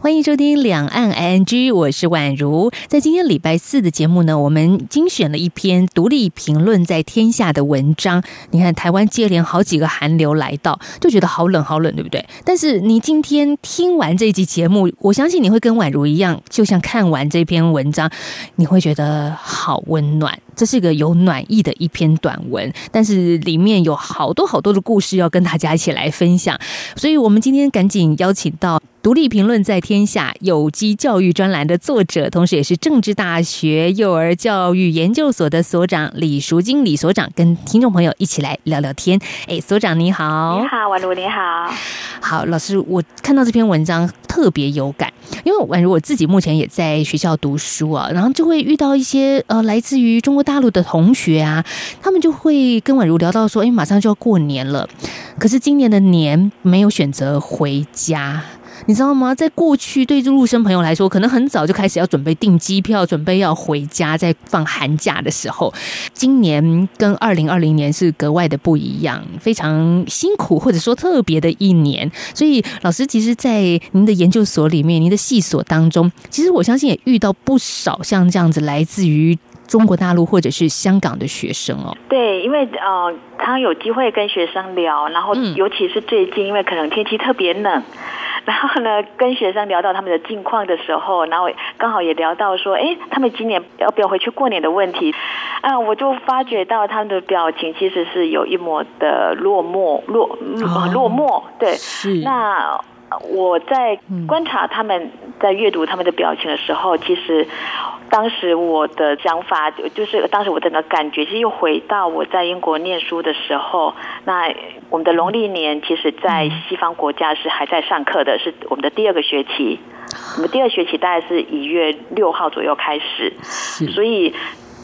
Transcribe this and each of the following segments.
欢迎收听两岸 ING，我是宛如。在今天礼拜四的节目呢，我们精选了一篇独立评论在天下的文章。你看，台湾接连好几个寒流来到，就觉得好冷好冷，对不对？但是你今天听完这一集节目，我相信你会跟宛如一样，就像看完这篇文章，你会觉得好温暖。这是个有暖意的一篇短文，但是里面有好多好多的故事要跟大家一起来分享。所以，我们今天赶紧邀请到。独立评论在天下有机教育专栏的作者，同时也是政治大学幼儿教育研究所的所长李淑金李所长，跟听众朋友一起来聊聊天。哎，所长你好，你好，宛如你好，好老师，我看到这篇文章特别有感，因为宛如我自己目前也在学校读书啊，然后就会遇到一些呃来自于中国大陆的同学啊，他们就会跟宛如聊到说，哎，马上就要过年了，可是今年的年没有选择回家。你知道吗？在过去，对陆生朋友来说，可能很早就开始要准备订机票，准备要回家，在放寒假的时候。今年跟二零二零年是格外的不一样，非常辛苦，或者说特别的一年。所以，老师其实，在您的研究所里面，您的系所当中，其实我相信也遇到不少像这样子来自于中国大陆或者是香港的学生哦。对，因为呃，他有机会跟学生聊，然后尤其是最近，因为可能天气特别冷。然后呢，跟学生聊到他们的近况的时候，然后刚好也聊到说，哎，他们今年要不要回去过年的问题，啊，我就发觉到他们的表情其实是有一抹的落寞，落落寞，对，那。我在观察他们在阅读他们的表情的时候，其实当时我的想法就是当时我整个感觉，其实又回到我在英国念书的时候。那我们的农历年，其实，在西方国家是还在上课的，是我们的第二个学期。我们第二学期大概是一月六号左右开始，所以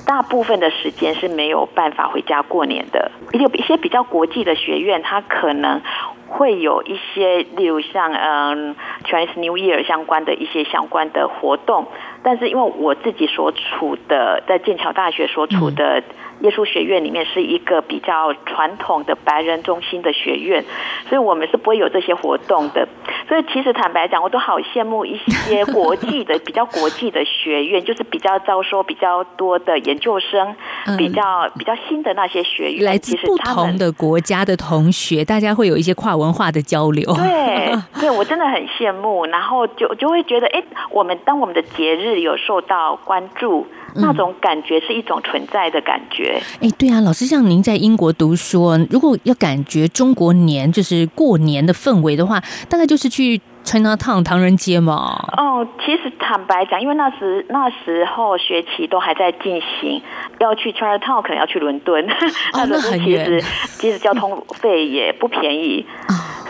大部分的时间是没有办法回家过年的。有一些比较国际的学院，它可能。会有一些，例如像嗯，Chinese New Year 相关的一些相关的活动，但是因为我自己所处的在剑桥大学所处的耶稣学院里面是一个比较传统的白人中心的学院，所以我们是不会有这些活动的。所以其实坦白讲，我都好羡慕一些国际的比较国际的学院，就是比较招收比较多的研究生，比较比较新的那些学院，来自不同的国家的同学，大家会有一些跨文化的交流。对，对我真的很羡慕，然后就就会觉得，哎，我们当我们的节日有受到关注。那种感觉是一种存在的感觉。哎，对啊，老师，像您在英国读书，如果要感觉中国年就是过年的氛围的话，大概就是去 China Town 唐人街嘛。哦，其实坦白讲，因为那时那时候学期都还在进行，要去 China Town 可能要去伦敦，那时候其实其实交通费也不便宜，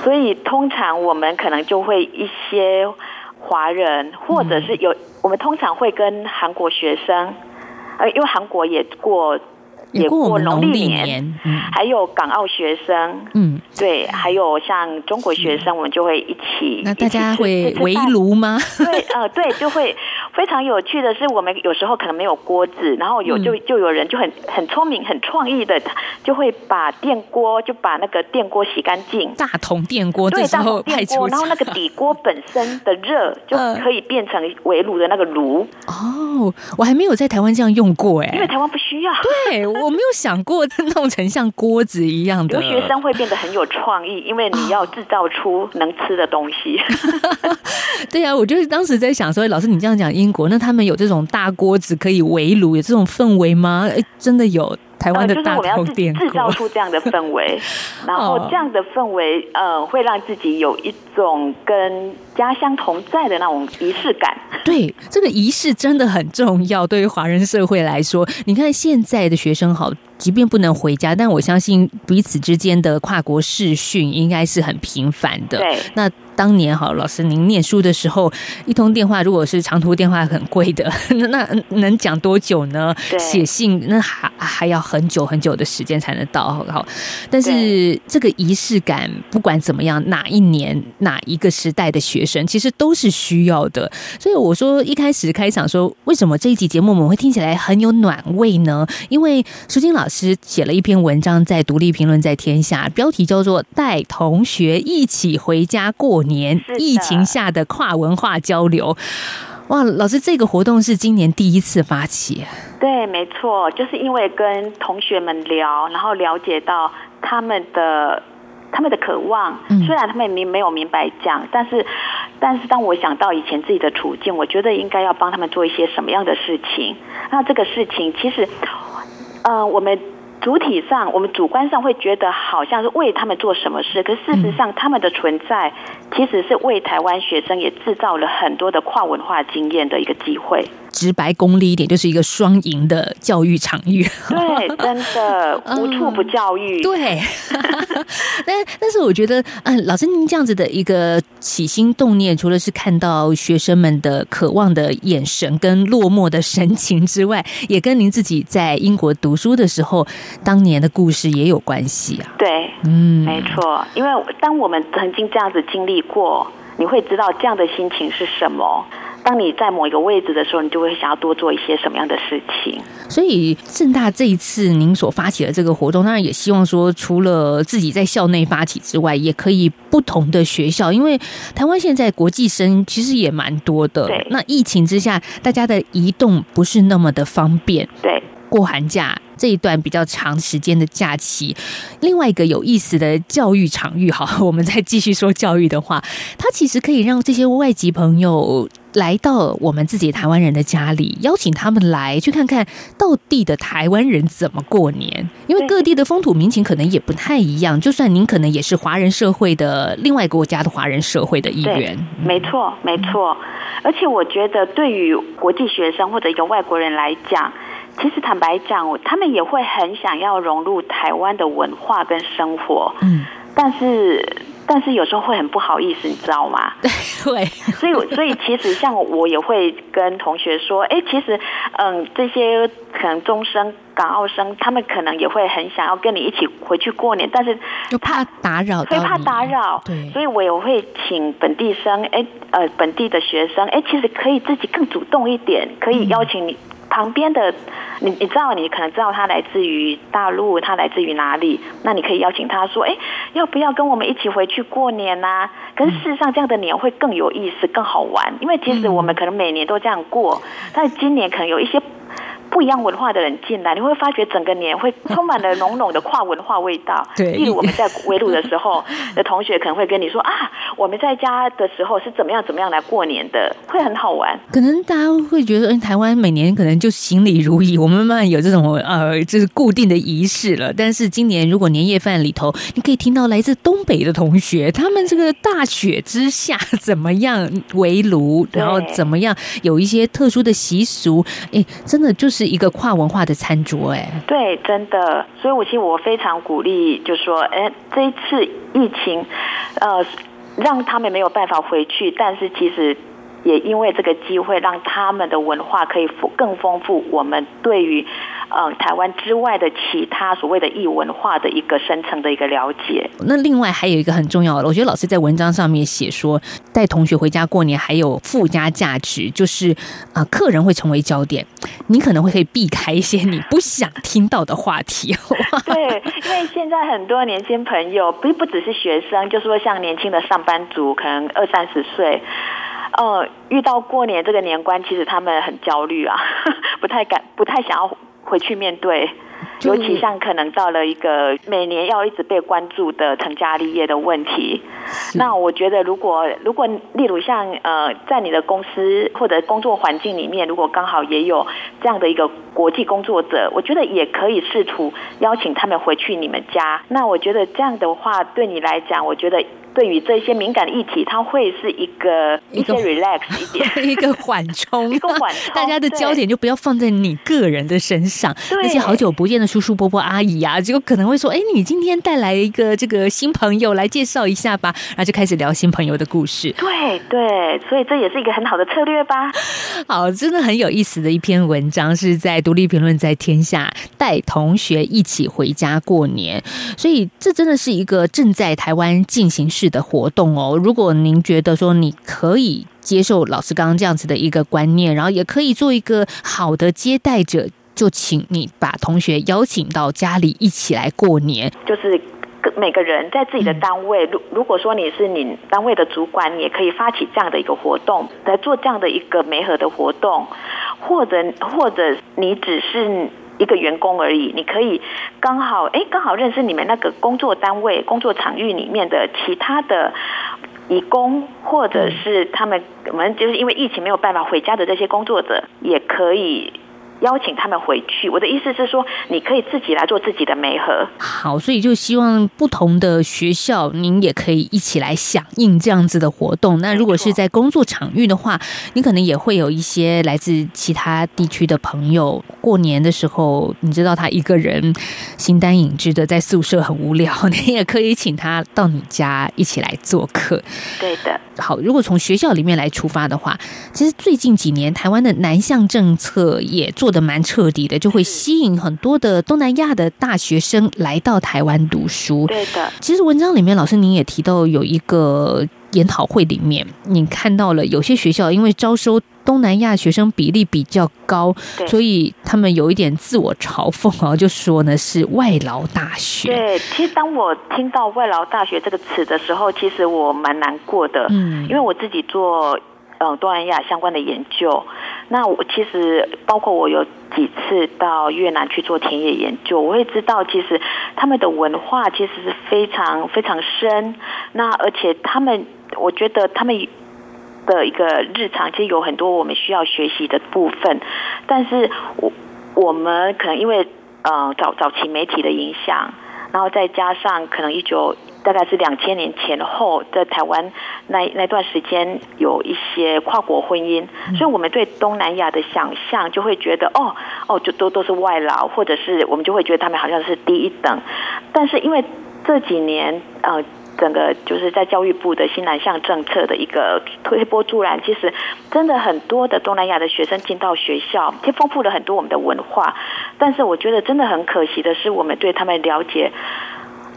所以通常我们可能就会一些。华人，或者是有，我们通常会跟韩国学生，呃，因为韩国也过。也过农历年，还有港澳学生，嗯，对，还有像中国学生，我们就会一起。那大家会围炉吗？对，呃，对，就会非常有趣的是，我们有时候可能没有锅子，然后有就就有人就很很聪明、很创意的，就会把电锅就把那个电锅洗干净，大桶电锅，对，大桶电锅，然后那个底锅本身的热就 可以变成围炉的那个炉。哦，我还没有在台湾这样用过，哎，因为台湾不需要。对。我没有想过弄成像锅子一样的。留学生会变得很有创意，因为你要制造出能吃的东西。对啊，我就是当时在想说，老师你这样讲英国，那他们有这种大锅子可以围炉，有这种氛围吗？哎，真的有。台湾的大锅电制造出这样的氛围，然后这样的氛围，呃，会让自己有一种跟家乡同在的那种仪式感。对，这个仪式真的很重要。对于华人社会来说，你看现在的学生好。即便不能回家，但我相信彼此之间的跨国视讯应该是很频繁的。对，那。当年好，老师您念书的时候，一通电话如果是长途电话很贵的，那能讲多久呢？写信那还还要很久很久的时间才能到，好。但是这个仪式感，不管怎么样，哪一年哪一个时代的学生，其实都是需要的。所以我说一开始开场说，为什么这一集节目我们会听起来很有暖味呢？因为舒金老师写了一篇文章在《独立评论》在天下，标题叫做《带同学一起回家过》。年疫情下的跨文化交流，哇！老师，这个活动是今年第一次发起。对，没错，就是因为跟同学们聊，然后了解到他们的他们的渴望。虽然他们明没有明白讲，但是但是当我想到以前自己的处境，我觉得应该要帮他们做一些什么样的事情。那这个事情其实，呃，我们。主体上，我们主观上会觉得好像是为他们做什么事，可事实上，他们的存在其实是为台湾学生也制造了很多的跨文化经验的一个机会。直白功利一点，就是一个双赢的教育场域。对，真的 无处不教育。对，但但是我觉得，嗯，老师您这样子的一个起心动念，除了是看到学生们的渴望的眼神跟落寞的神情之外，也跟您自己在英国读书的时候当年的故事也有关系啊。对，嗯，没错，因为当我们曾经这样子经历过，你会知道这样的心情是什么。当你在某一个位置的时候，你就会想要多做一些什么样的事情。所以正大这一次您所发起的这个活动，当然也希望说，除了自己在校内发起之外，也可以不同的学校，因为台湾现在国际生其实也蛮多的。对。那疫情之下，大家的移动不是那么的方便。对。过寒假这一段比较长时间的假期，另外一个有意思的教育场域，好，我们再继续说教育的话，它其实可以让这些外籍朋友。来到我们自己台湾人的家里，邀请他们来去看看到地的台湾人怎么过年。因为各地的风土民情可能也不太一样，就算您可能也是华人社会的另外国家的华人社会的一员。没错，没错。而且我觉得，对于国际学生或者一个外国人来讲，其实坦白讲，他们也会很想要融入台湾的文化跟生活。嗯，但是。但是有时候会很不好意思，你知道吗？对，所以所以其实像我也会跟同学说，哎，其实嗯，这些可能中生、港澳生，他们可能也会很想要跟你一起回去过年，但是怕打扰，会怕打扰，对，所以我也会请本地生，哎，呃，本地的学生，哎，其实可以自己更主动一点，可以邀请你。旁边的，你你知道，你可能知道他来自于大陆，他来自于哪里？那你可以邀请他说，哎，要不要跟我们一起回去过年呐？可是事实上，这样的年会更有意思、更好玩，因为其实我们可能每年都这样过，但是今年可能有一些。不一样文化的人进来，你会发觉整个年会充满了浓浓的跨文化味道。对，例如我们在围炉的时候，的同学可能会跟你说啊，我们在家的时候是怎么样怎么样来过年的，会很好玩。可能大家会觉得，嗯，台湾每年可能就行礼如仪，我们慢慢有这种呃，就是固定的仪式了。但是今年如果年夜饭里头，你可以听到来自东北的同学，他们这个大雪之下怎么样围炉，然后怎么样有一些特殊的习俗，哎，真的就是。一个跨文化的餐桌，哎，对，真的，所以我其实我非常鼓励，就说，哎，这一次疫情，呃，让他们没有办法回去，但是其实。也因为这个机会，让他们的文化可以更丰富。我们对于嗯台湾之外的其他所谓的异文化的一个深层的一个了解。那另外还有一个很重要的，我觉得老师在文章上面写说，带同学回家过年还有附加价值，就是啊，客人会成为焦点，你可能会可以避开一些你不想听到的话题。对，因为现在很多年轻朋友，不不只是学生，就是说像年轻的上班族，可能二三十岁。呃，遇到过年这个年关，其实他们很焦虑啊，不太敢，不太想要回去面对。尤其像可能到了一个每年要一直被关注的成家立业的问题，那我觉得如果如果例如像呃，在你的公司或者工作环境里面，如果刚好也有这样的一个国际工作者，我觉得也可以试图邀请他们回去你们家。那我觉得这样的话，对你来讲，我觉得。对于这些敏感的议题，它会是一个一些 relax 一点，一个缓冲，一个缓冲，大家的焦点就不要放在你个人的身上。那些好久不见的叔叔伯伯阿姨啊，就可能会说：“哎，你今天带来一个这个新朋友，来介绍一下吧。”然后就开始聊新朋友的故事。对对，所以这也是一个很好的策略吧。好，真的很有意思的一篇文章，是在独立评论在天下带同学一起回家过年。所以这真的是一个正在台湾进行式的活动哦。如果您觉得说你可以接受老师刚刚这样子的一个观念，然后也可以做一个好的接待者，就请你把同学邀请到家里一起来过年。就是每个人在自己的单位，如如果说你是你单位的主管，你也可以发起这样的一个活动，来做这样的一个媒合的活动，或者或者你只是。一个员工而已，你可以刚好哎，刚好认识你们那个工作单位、工作场域里面的其他的义工，或者是他们我们就是因为疫情没有办法回家的这些工作者，也可以。邀请他们回去，我的意思是说，你可以自己来做自己的媒合。好，所以就希望不同的学校，您也可以一起来响应这样子的活动。那如果是在工作场域的话，你可能也会有一些来自其他地区的朋友。过年的时候，你知道他一个人形单影只的在宿舍很无聊，你也可以请他到你家一起来做客。对的。好，如果从学校里面来出发的话，其实最近几年台湾的南向政策也做的蛮彻底的，就会吸引很多的东南亚的大学生来到台湾读书。对的，其实文章里面老师您也提到有一个研讨会里面，你看到了有些学校因为招收东南亚学生比例比较高，所以他们有一点自我嘲讽啊，就说呢是外劳大学。对，其实当我听到外劳大学这个词的时候，其实我蛮难过的，嗯，因为我自己做嗯东南亚相关的研究，那我其实包括我有几次到越南去做田野研究，我会知道其实他们的文化其实是非常非常深，那而且他们，我觉得他们。的一个日常，其实有很多我们需要学习的部分，但是我我们可能因为呃早早期媒体的影响，然后再加上可能一九大概是两千年前后在台湾那那段时间有一些跨国婚姻，所以我们对东南亚的想象就会觉得哦哦就都都是外劳，或者是我们就会觉得他们好像是低一等，但是因为这几年呃。整个就是在教育部的新南向政策的一个推波助澜，其实真的很多的东南亚的学生进到学校，其实丰富了很多我们的文化。但是我觉得真的很可惜的是，我们对他们了解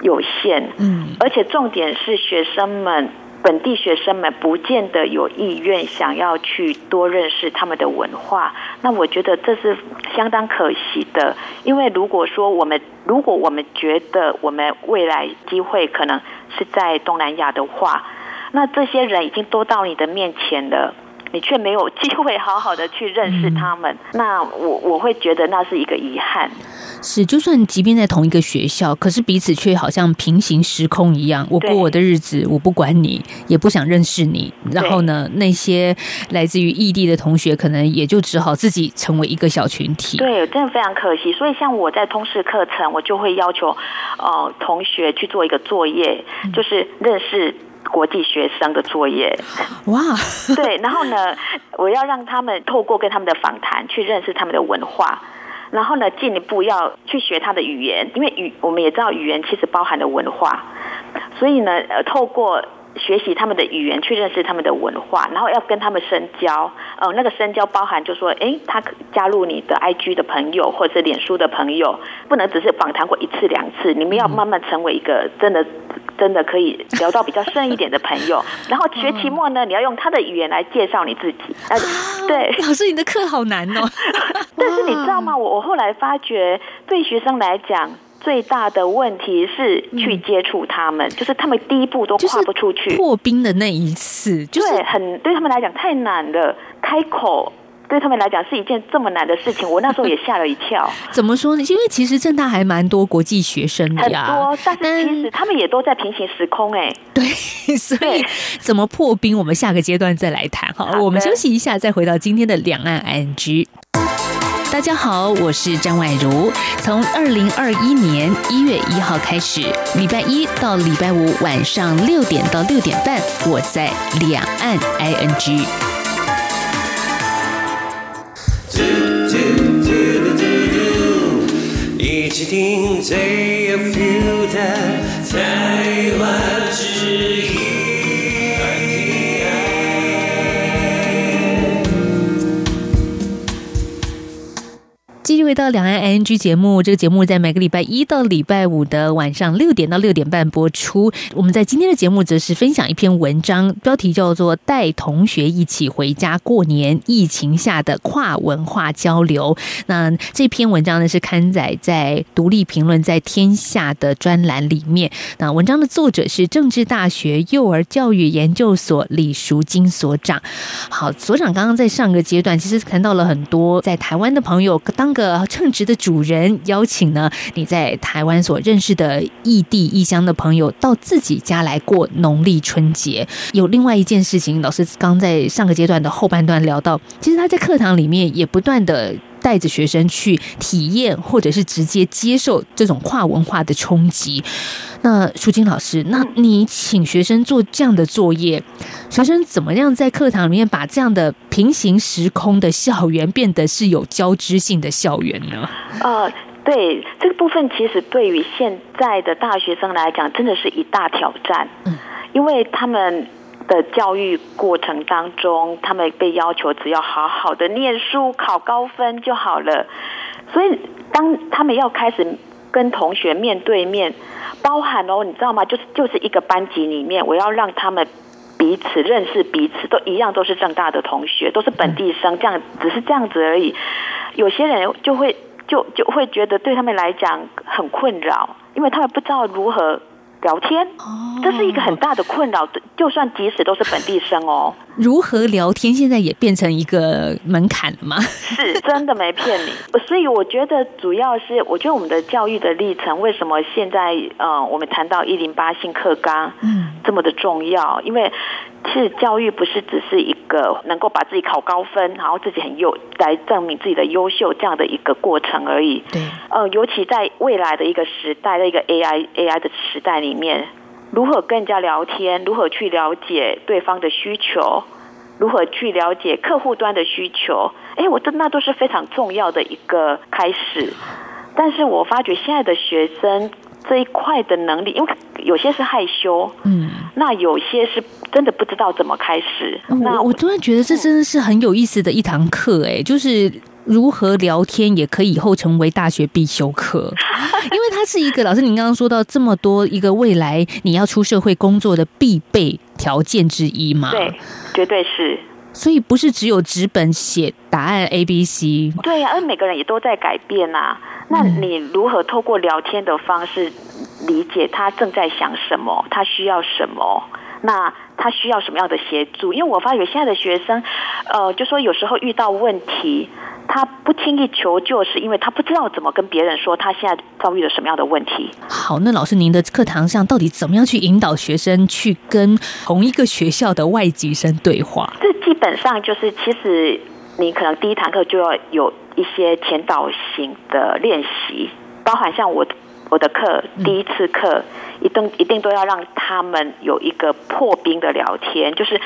有限。嗯，而且重点是学生们。本地学生们不见得有意愿想要去多认识他们的文化，那我觉得这是相当可惜的。因为如果说我们如果我们觉得我们未来机会可能是在东南亚的话，那这些人已经都到你的面前了。你却没有机会好好的去认识他们，那我我会觉得那是一个遗憾。是，就算即便在同一个学校，可是彼此却好像平行时空一样。我过我的日子，我不管你，也不想认识你。然后呢，那些来自于异地的同学，可能也就只好自己成为一个小群体。对，真的非常可惜。所以，像我在通识课程，我就会要求呃同学去做一个作业，就是认识。国际学生的作业，哇，对，然后呢，我要让他们透过跟他们的访谈去认识他们的文化，然后呢，进一步要去学他的语言，因为语我们也知道语言其实包含了文化，所以呢，呃，透过。学习他们的语言，去认识他们的文化，然后要跟他们深交。呃，那个深交包含就说，哎，他加入你的 IG 的朋友，或者是脸书的朋友，不能只是访谈过一次两次，你们要慢慢成为一个真的、真的可以聊到比较深一点的朋友。然后学期末呢，你要用他的语言来介绍你自己。啊，对，老师，你的课好难哦。但是你知道吗？我我后来发觉，对学生来讲。最大的问题是去接触他们，就是他们第一步都跨不出去。破冰的那一次，对，很对他们来讲太难了。开口对他们来讲是一件这么难的事情，我那时候也吓了一跳。怎么说呢？因为其实正大还蛮多国际学生的呀，很多，但是其实他们也都在平行时空哎。对，所以怎么破冰，我们下个阶段再来谈哈。我们休息一下，再回到今天的两岸 NG。大家好，我是张婉如。从二零二一年一月一号开始，礼拜一到礼拜五晚上六点到六点半，我在两岸 ING。一起听最有 feel 的台湾之音。继续回到两岸 ING 节目，这个节目在每个礼拜一到礼拜五的晚上六点到六点半播出。我们在今天的节目则是分享一篇文章，标题叫做《带同学一起回家过年：疫情下的跨文化交流》。那这篇文章呢是刊载在《独立评论》在天下的专栏里面。那文章的作者是政治大学幼儿教育研究所李淑金所长。好，所长刚刚在上个阶段其实谈到了很多在台湾的朋友当。个称职的主人邀请呢，你在台湾所认识的异地异乡的朋友到自己家来过农历春节。有另外一件事情，老师刚在上个阶段的后半段聊到，其实他在课堂里面也不断的。带着学生去体验，或者是直接接受这种跨文化的冲击。那舒金老师，那你请学生做这样的作业，学生怎么样在课堂里面把这样的平行时空的校园变得是有交织性的校园呢？呃，对这个部分，其实对于现在的大学生来讲，真的是一大挑战。嗯，因为他们。的教育过程当中，他们被要求只要好好的念书、考高分就好了。所以，当他们要开始跟同学面对面，包含哦，你知道吗？就是就是一个班级里面，我要让他们彼此认识彼此，都一样，都是正大的同学，都是本地生，这样只是这样子而已。有些人就会就就会觉得对他们来讲很困扰，因为他们不知道如何。聊天，这是一个很大的困扰。就算即使都是本地生哦，如何聊天现在也变成一个门槛了吗？是真的没骗你。所以我觉得主要是，我觉得我们的教育的历程，为什么现在呃，我们谈到一零八性课纲，嗯，这么的重要？因为其实教育不是只是一个能够把自己考高分，然后自己很优来证明自己的优秀这样的一个过程而已。对，呃，尤其在未来的一个时代的一个 AI AI 的时代里面。如何跟人家聊天？如何去了解对方的需求？如何去了解客户端的需求？哎，我这那都是非常重要的一个开始。但是我发觉现在的学生这一块的能力，因为有些是害羞，嗯，那有些是真的不知道怎么开始。那我突然觉得这真的是很有意思的一堂课，哎，就是。如何聊天也可以以后成为大学必修课，因为它是一个老师。您刚刚说到这么多，一个未来你要出社会工作的必备条件之一嘛？对，绝对是。所以不是只有纸本写答案 A、B、C。对呀，而每个人也都在改变啊。那你如何透过聊天的方式理解他正在想什么？他需要什么？那他需要什么样的协助？因为我发觉现在的学生，呃，就说有时候遇到问题。他不轻易求救，是因为他不知道怎么跟别人说他现在遭遇了什么样的问题。好，那老师，您的课堂上到底怎么样去引导学生去跟同一个学校的外籍生对话？这基本上就是，其实你可能第一堂课就要有一些前导型的练习，包含像我我的课第一次课，一定一定都要让他们有一个破冰的聊天，就是。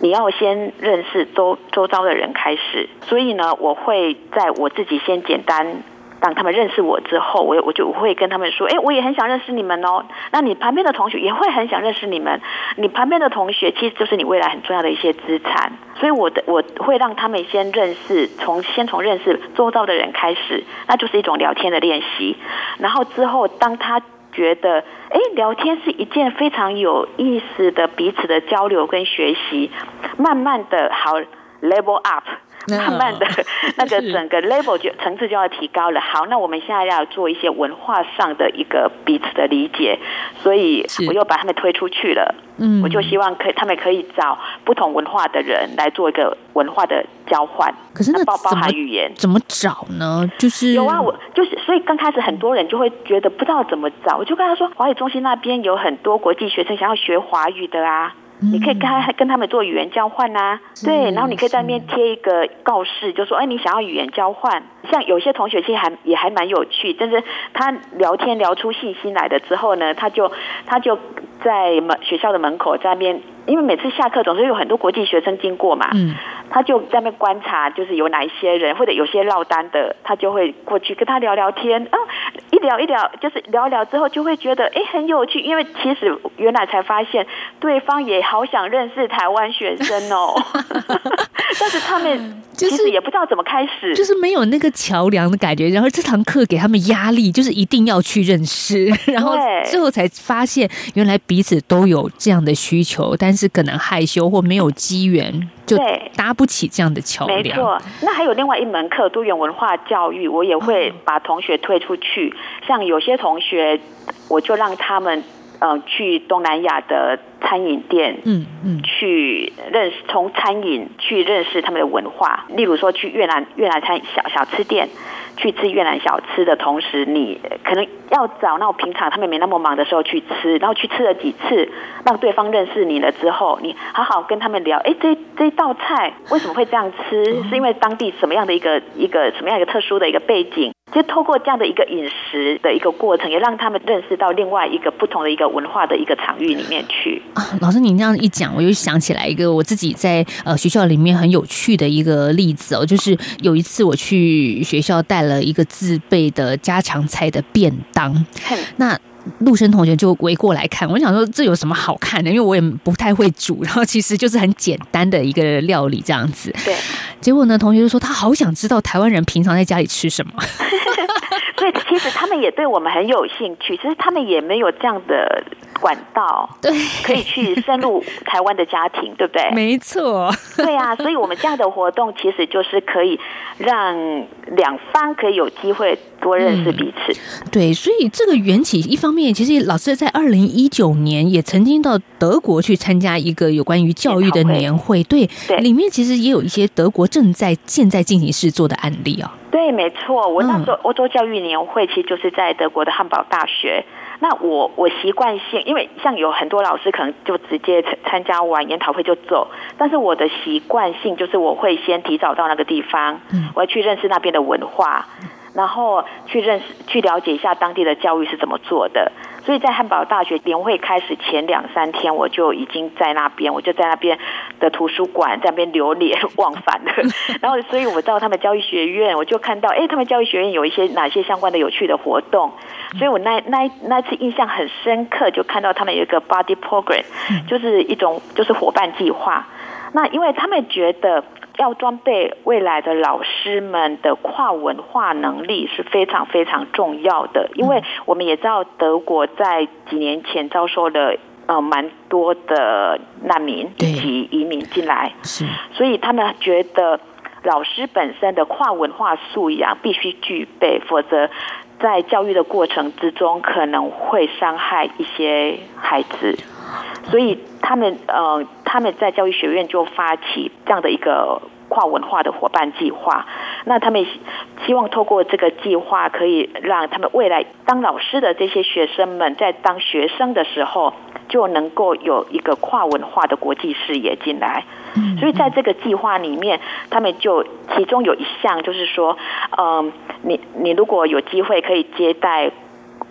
你要先认识周周遭的人开始，所以呢，我会在我自己先简单让他们认识我之后，我我就会跟他们说，哎，我也很想认识你们哦。那你旁边的同学也会很想认识你们，你旁边的同学其实就是你未来很重要的一些资产。所以我的我会让他们先认识，从先从认识周遭的人开始，那就是一种聊天的练习。然后之后当他。觉得，哎，聊天是一件非常有意思的彼此的交流跟学习，慢慢的好 level up。慢慢的，那个整个 level 就层次就要提高了。好，那我们现在要做一些文化上的一个彼此的理解，所以我又把他们推出去了。嗯，我就希望可以，他们可以找不同文化的人来做一个文化的交换。可是那包包含语言怎么找呢？就是有啊，我就是所以刚开始很多人就会觉得不知道怎么找，我就跟他说，华语中心那边有很多国际学生想要学华语的啊。你可以跟他跟他们做语言交换呐，对，然后你可以在那边贴一个告示，就说，哎，你想要语言交换。像有些同学其实还也还蛮有趣，但是他聊天聊出信心来的之后呢，他就他就在门学校的门口在那边。因为每次下课总是有很多国际学生经过嘛，嗯他就在那边观察，就是有哪一些人或者有些落单的，他就会过去跟他聊聊天啊，一聊一聊就是聊聊之后就会觉得哎很有趣，因为其实原来才发现对方也好想认识台湾学生哦，但是他们其实也不知道怎么开始，就是没有那个桥梁的感觉，然后这堂课给他们压力，就是一定要去认识，然后最后才发现原来彼此都有这样的需求，但是。是可能害羞或没有机缘，就搭不起这样的桥梁。没错，那还有另外一门课多元文化教育，我也会把同学推出去。像有些同学，我就让他们嗯去东南亚的餐饮店，嗯嗯，去认识从餐饮去认识他们的文化。例如说去越南越南餐小小吃店。去吃越南小吃的同时，你可能要找那种平常他们没那么忙的时候去吃，然后去吃了几次，让对方认识你了之后，你好好跟他们聊，哎，这这道菜为什么会这样吃？是因为当地什么样的一个一个什么样一个特殊的一个背景？就透过这样的一个饮食的一个过程，也让他们认识到另外一个不同的一个文化的一个场域里面去。啊，老师，您这样一讲，我又想起来一个我自己在呃学校里面很有趣的一个例子哦，就是有一次我去学校带了一个自备的家常菜的便当，那。陆生同学就围过来看，我想说这有什么好看的？因为我也不太会煮，然后其实就是很简单的一个料理这样子。对，结果呢，同学就说他好想知道台湾人平常在家里吃什么。所以其实他们也对我们很有兴趣，其实他们也没有这样的。管道对，可以去深入台湾的家庭，对不对？没错，对啊，所以我们这样的活动其实就是可以让两方可以有机会多认识彼此。对，所以这个缘起一方面，其实老师在二零一九年也曾经到德国去参加一个有关于教育的年会，对，里面其实也有一些德国正在现在进行试做的案例啊。对，没错，我那时候欧洲教育年会其实就是在德国的汉堡大学。那我我习惯性，因为像有很多老师可能就直接参参加完研讨会就走，但是我的习惯性就是我会先提早到那个地方，我要去认识那边的文化。然后去认识、去了解一下当地的教育是怎么做的。所以在汉堡大学年会开始前两三天，我就已经在那边，我就在那边的图书馆在那边流连忘返的。然后，所以我到他们教育学院，我就看到，哎，他们教育学院有一些哪些相关的有趣的活动。所以我那那那次印象很深刻，就看到他们有一个 body program，就是一种就是伙伴计划。那因为他们觉得。要装备未来的老师们的跨文化能力是非常非常重要的，因为我们也知道德国在几年前遭受了呃蛮多的难民以及移民进来，是，所以他们觉得老师本身的跨文化素养必须具备，否则在教育的过程之中可能会伤害一些孩子。所以他们呃，他们在教育学院就发起这样的一个跨文化的伙伴计划。那他们希望透过这个计划，可以让他们未来当老师的这些学生们，在当学生的时候，就能够有一个跨文化的国际视野进来。所以在这个计划里面，他们就其中有一项就是说，嗯，你你如果有机会可以接待。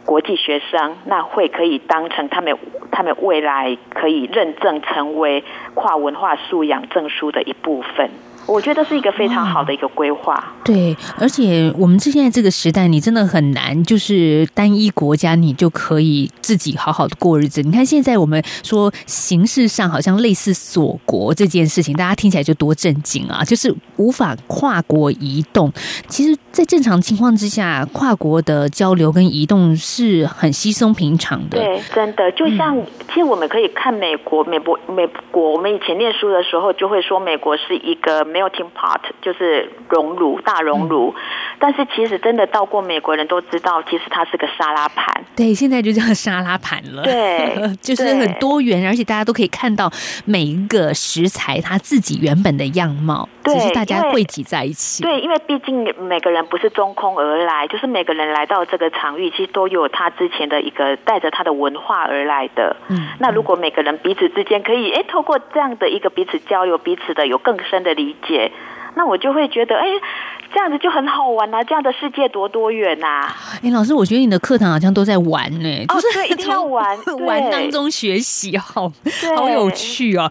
国际学生那会可以当成他们他们未来可以认证成为跨文化素养证书的一部分。我觉得是一个非常好的一个规划。对，而且我们现在这个时代，你真的很难，就是单一国家你就可以自己好好的过日子。你看现在我们说形式上好像类似锁国这件事情，大家听起来就多震惊啊！就是无法跨国移动。其实，在正常情况之下，跨国的交流跟移动是很稀松平常的。对，真的，就像其实我们可以看美国，美国，美国，我们以前念书的时候就会说，美国是一个没。Melting pot 就是熔炉，大熔炉。但是其实真的到过美国人都知道，其实它是个沙拉盘。对，现在就叫沙拉盘了。对，就是很多元，而且大家都可以看到每一个食材它自己原本的样貌。只是大家汇集在一起。对，因为毕竟每个人不是中空而来，就是每个人来到这个场域，其实都有他之前的一个带着他的文化而来的。嗯，那如果每个人彼此之间可以哎，透过这样的一个彼此交流，彼此的有更深的理解。那我就会觉得，哎，这样子就很好玩啊！这样的世界多多远呐！哎，老师，我觉得你的课堂好像都在玩呢，就是 一定要玩，玩当中学习，好，好有趣哦。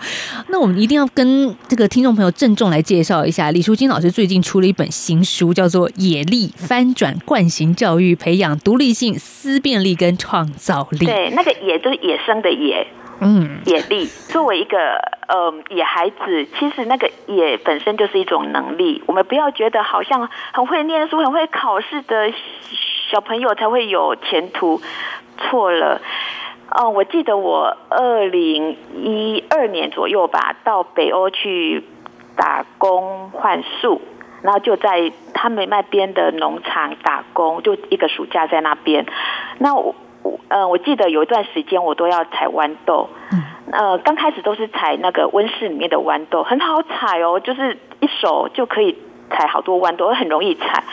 那我们一定要跟这个听众朋友郑重来介绍一下，李淑金老师最近出了一本新书，叫做《野力翻转惯性教育，培养独立性、思辨力跟创造力》。对，那个野就是野生的野。嗯，野力作为一个呃野孩子，其实那个野本身就是一种能力。我们不要觉得好像很会念书、很会考试的小朋友才会有前途，错了。哦，我记得我二零一二年左右吧，到北欧去打工换宿，然后就在他们那边的农场打工，就一个暑假在那边。那我。嗯，我记得有一段时间我都要采豌豆，呃，刚开始都是采那个温室里面的豌豆，很好采哦，就是一手就可以采好多豌豆，很容易采。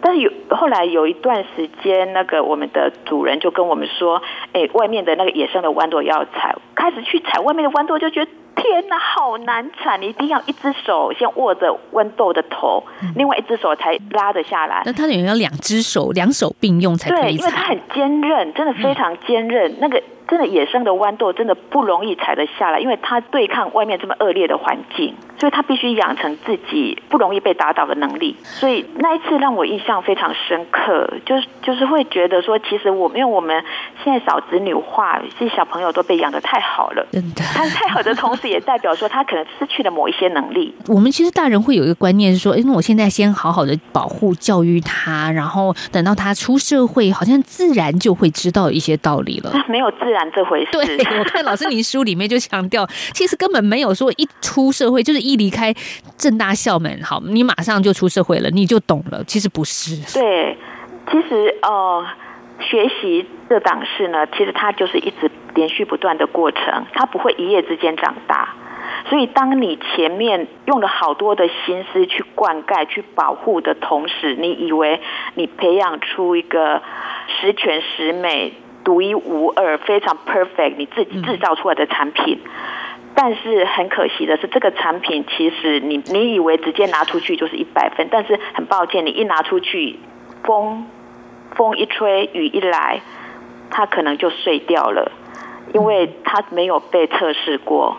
但是有后来有一段时间，那个我们的主人就跟我们说，哎，外面的那个野生的豌豆要采，开始去采外面的豌豆，就觉得。天哪，好难产！你一定要一只手先握着豌豆的头，另外一只手才拉得下来。那它等于要两只手，两手并用才可以对，因为它很坚韧，真的非常坚韧。那个。真的野生的豌豆真的不容易采得下来，因为它对抗外面这么恶劣的环境，所以它必须养成自己不容易被打倒的能力。所以那一次让我印象非常深刻，就是就是会觉得说，其实我们因为我们现在少子女化，这些小朋友都被养得太好了，真的。他太好的同时，也代表说他可能失去了某一些能力。我们其实大人会有一个观念是说，因为我现在先好好的保护教育他，然后等到他出社会，好像自然就会知道一些道理了。没有自。这回事，对我看老师您书里面就强调，其实根本没有说一出社会就是一离开正大校门，好，你马上就出社会了，你就懂了。其实不是，对，其实呃，学习这档事呢，其实它就是一直连续不断的过程，它不会一夜之间长大。所以，当你前面用了好多的心思去灌溉、去保护的同时，你以为你培养出一个十全十美。独一无二、非常 perfect，你自己制造出来的产品，但是很可惜的是，这个产品其实你你以为直接拿出去就是一百分，但是很抱歉，你一拿出去，风风一吹，雨一来，它可能就碎掉了，因为它没有被测试过。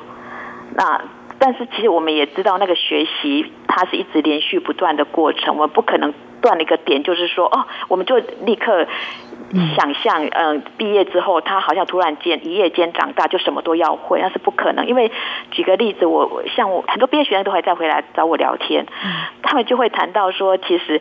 那但是其实我们也知道，那个学习它是一直连续不断的过程，我们不可能断了一个点，就是说哦，我们就立刻。想象，嗯，毕业之后他好像突然间一夜间长大，就什么都要会，那是不可能。因为举个例子，我像我很多毕业学生都还在回来找我聊天，他们就会谈到说，其实，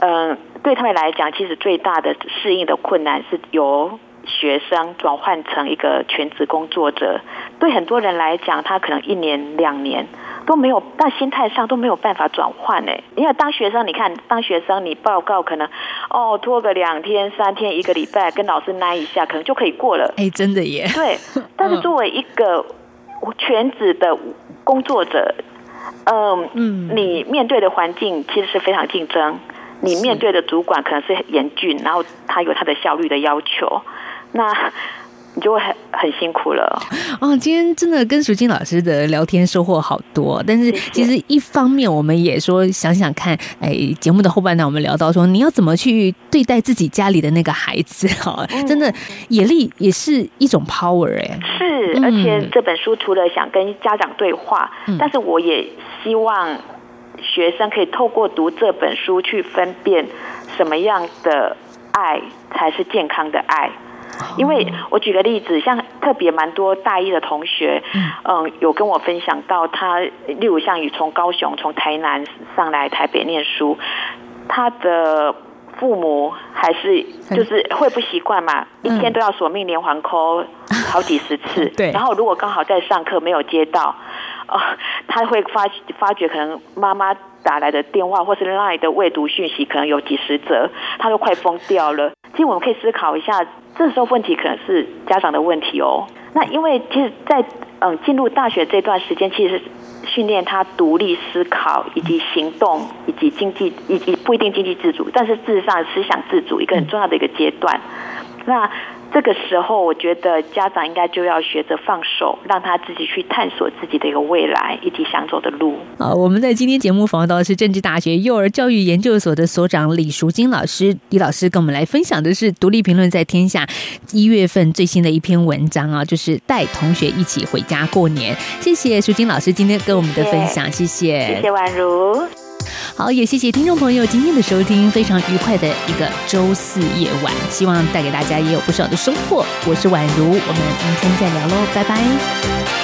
嗯，对他们来讲，其实最大的适应的困难是由学生转换成一个全职工作者。对很多人来讲，他可能一年两年。都没有，但心态上都没有办法转换呢。因为当学生，你看，当学生你报告可能哦拖个两天、三天、一个礼拜，跟老师拉一下，可能就可以过了。哎，真的耶。对，但是作为一个全职的工作者，嗯嗯，你面对的环境其实是非常竞争，你面对的主管可能是严峻，然后他有他的效率的要求，那。你就会很很辛苦了哦。今天真的跟淑金老师的聊天收获好多，但是其实一方面我们也说想想看，哎，节目的后半段我们聊到说你要怎么去对待自己家里的那个孩子 哈，真的野力也是一种 power 哎，是，而且这本书除了想跟家长对话，但是我也希望学生可以透过读这本书去分辨什么样的爱才是健康的爱。因为我举个例子，像特别蛮多大一的同学，嗯，有跟我分享到他，例如像你从高雄、从台南上来台北念书，他的父母还是就是会不习惯嘛，一天都要索命连环 call 好几十次，对，然后如果刚好在上课没有接到，哦，他会发发觉可能妈妈打来的电话或是 line 的未读讯息可能有几十则，他都快疯掉了。其实我们可以思考一下。这时候问题可能是家长的问题哦。那因为其实，在嗯进入大学这段时间，其实训练他独立思考，以及行动，以及经济，以及不一定经济自主，但是事实上思想自主一个很重要的一个阶段。那这个时候，我觉得家长应该就要学着放手，让他自己去探索自己的一个未来以及想走的路。好，我们在今天节目访问到的是政治大学幼儿教育研究所的所长李淑金老师，李老师跟我们来分享的是《独立评论》在天下一月份最新的一篇文章啊，就是带同学一起回家过年。谢谢淑金老师今天跟我们的分享，谢谢，谢谢宛如。好，也谢谢听众朋友今天的收听，非常愉快的一个周四夜晚，希望带给大家也有不少的收获。我是宛如，我们明天再聊喽，拜拜。